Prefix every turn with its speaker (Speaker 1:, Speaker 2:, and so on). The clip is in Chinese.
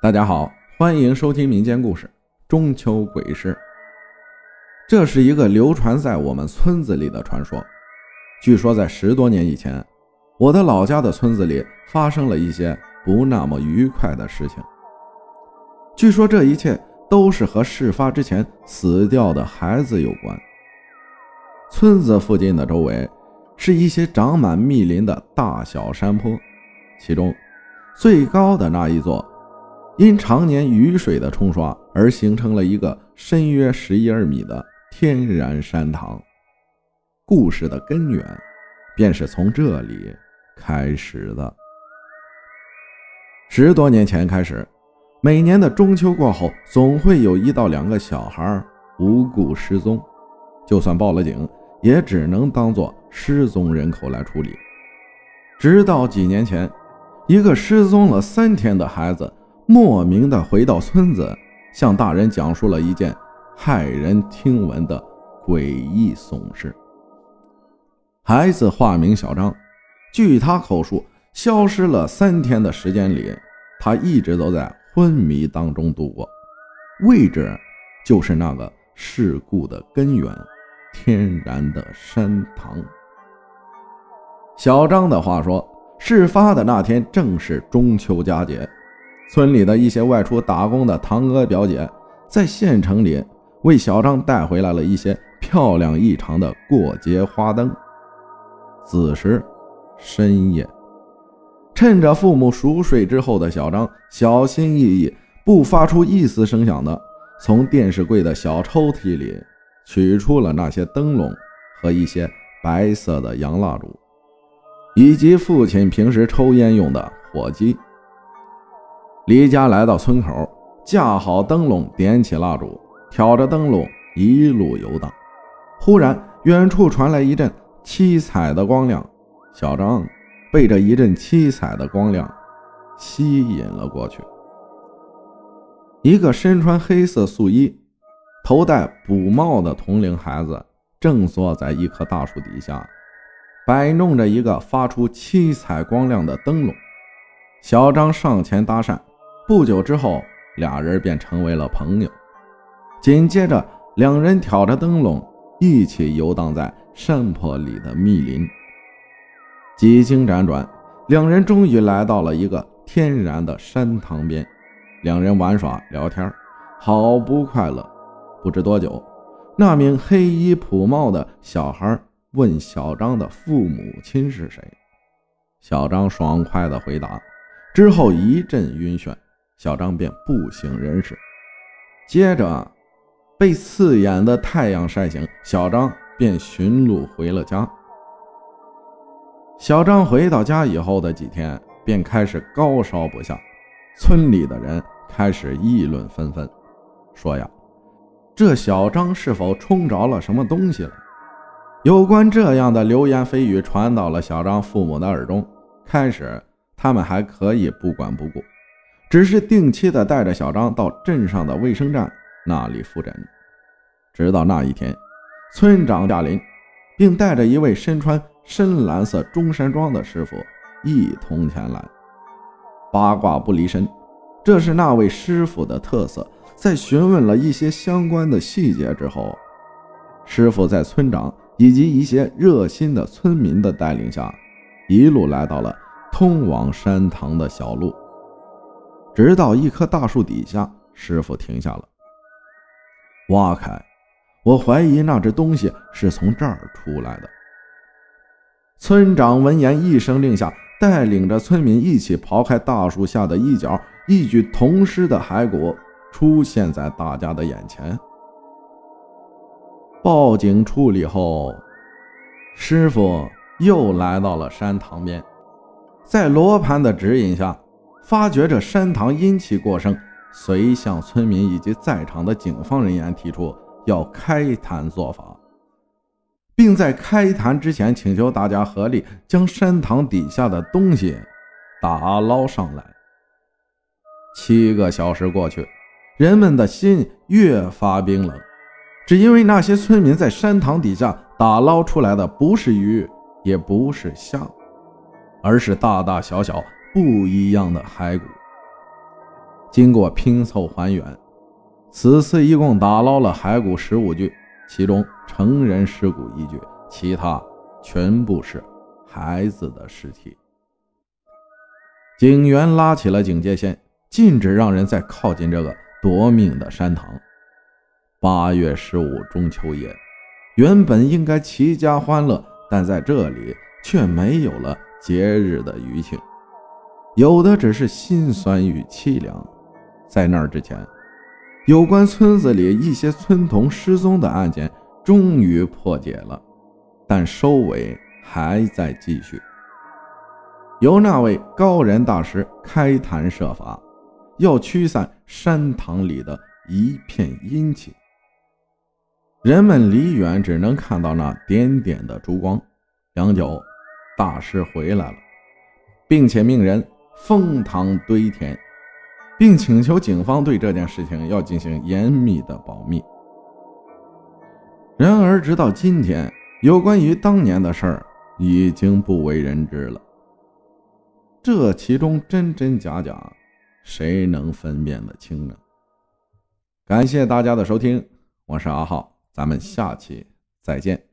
Speaker 1: 大家好，欢迎收听民间故事《中秋鬼事》。这是一个流传在我们村子里的传说。据说在十多年以前，我的老家的村子里发生了一些不那么愉快的事情。据说这一切都是和事发之前死掉的孩子有关。村子附近的周围是一些长满密林的大小山坡，其中最高的那一座。因常年雨水的冲刷而形成了一个深约十一二米的天然山塘。故事的根源便是从这里开始的。十多年前开始，每年的中秋过后，总会有一到两个小孩无故失踪，就算报了警，也只能当做失踪人口来处理。直到几年前，一个失踪了三天的孩子。莫名的回到村子，向大人讲述了一件骇人听闻的诡异悚事。孩子化名小张，据他口述，消失了三天的时间里，他一直都在昏迷当中度过。位置就是那个事故的根源——天然的山塘。小张的话说，事发的那天正是中秋佳节。村里的一些外出打工的堂哥表姐，在县城里为小张带回来了一些漂亮异常的过节花灯。此时深夜，趁着父母熟睡之后的小张，小心翼翼、不发出一丝声响的，从电视柜的小抽屉里取出了那些灯笼和一些白色的洋蜡烛，以及父亲平时抽烟用的火机。离家来到村口，架好灯笼，点起蜡烛，挑着灯笼一路游荡。忽然，远处传来一阵七彩的光亮，小张被这一阵七彩的光亮吸引了过去。一个身穿黑色素衣、头戴补帽的同龄孩子正坐在一棵大树底下，摆弄着一个发出七彩光亮的灯笼。小张上前搭讪。不久之后，俩人便成为了朋友。紧接着，两人挑着灯笼，一起游荡在山坡里的密林。几经辗转，两人终于来到了一个天然的山塘边。两人玩耍聊天，好不快乐。不知多久，那名黑衣普帽的小孩问小张的父母亲是谁。小张爽快地回答，之后一阵晕眩。小张便不省人事，接着被刺眼的太阳晒醒，小张便寻路回了家。小张回到家以后的几天，便开始高烧不下，村里的人开始议论纷纷，说呀，这小张是否冲着了什么东西了？有关这样的流言蜚语传到了小张父母的耳中，开始他们还可以不管不顾。只是定期的带着小张到镇上的卫生站那里复诊，直到那一天，村长驾临，并带着一位身穿深蓝色中山装的师傅一同前来。八卦不离身，这是那位师傅的特色。在询问了一些相关的细节之后，师傅在村长以及一些热心的村民的带领下，一路来到了通往山塘的小路。直到一棵大树底下，师傅停下了。挖开，我怀疑那只东西是从这儿出来的。村长闻言一声令下，带领着村民一起刨开大树下的一角，一具铜尸的骸骨出现在大家的眼前。报警处理后，师傅又来到了山塘边，在罗盘的指引下。发觉这山塘阴气过盛，遂向村民以及在场的警方人员提出要开坛做法，并在开坛之前请求大家合力将山塘底下的东西打捞上来。七个小时过去，人们的心越发冰冷，只因为那些村民在山塘底下打捞出来的不是鱼，也不是虾，而是大大小小。不一样的骸骨，经过拼凑还原，此次一共打捞了骸骨十五具，其中成人尸骨一具，其他全部是孩子的尸体。警员拉起了警戒线，禁止让人再靠近这个夺命的山塘。八月十五中秋夜，原本应该齐家欢乐，但在这里却没有了节日的余庆，有的只是心酸与凄凉。在那之前，有关村子里一些村童失踪的案件终于破解了，但收尾还在继续。由那位高人大师开坛设法，要驱散山塘里的一片阴气。人们离远只能看到那点点的烛光。良久，大师回来了，并且命人封堂堆填，并请求警方对这件事情要进行严密的保密。然而，直到今天，有关于当年的事儿已经不为人知了。这其中真真假假，谁能分辨得清呢？感谢大家的收听，我是阿浩。咱们下期再见。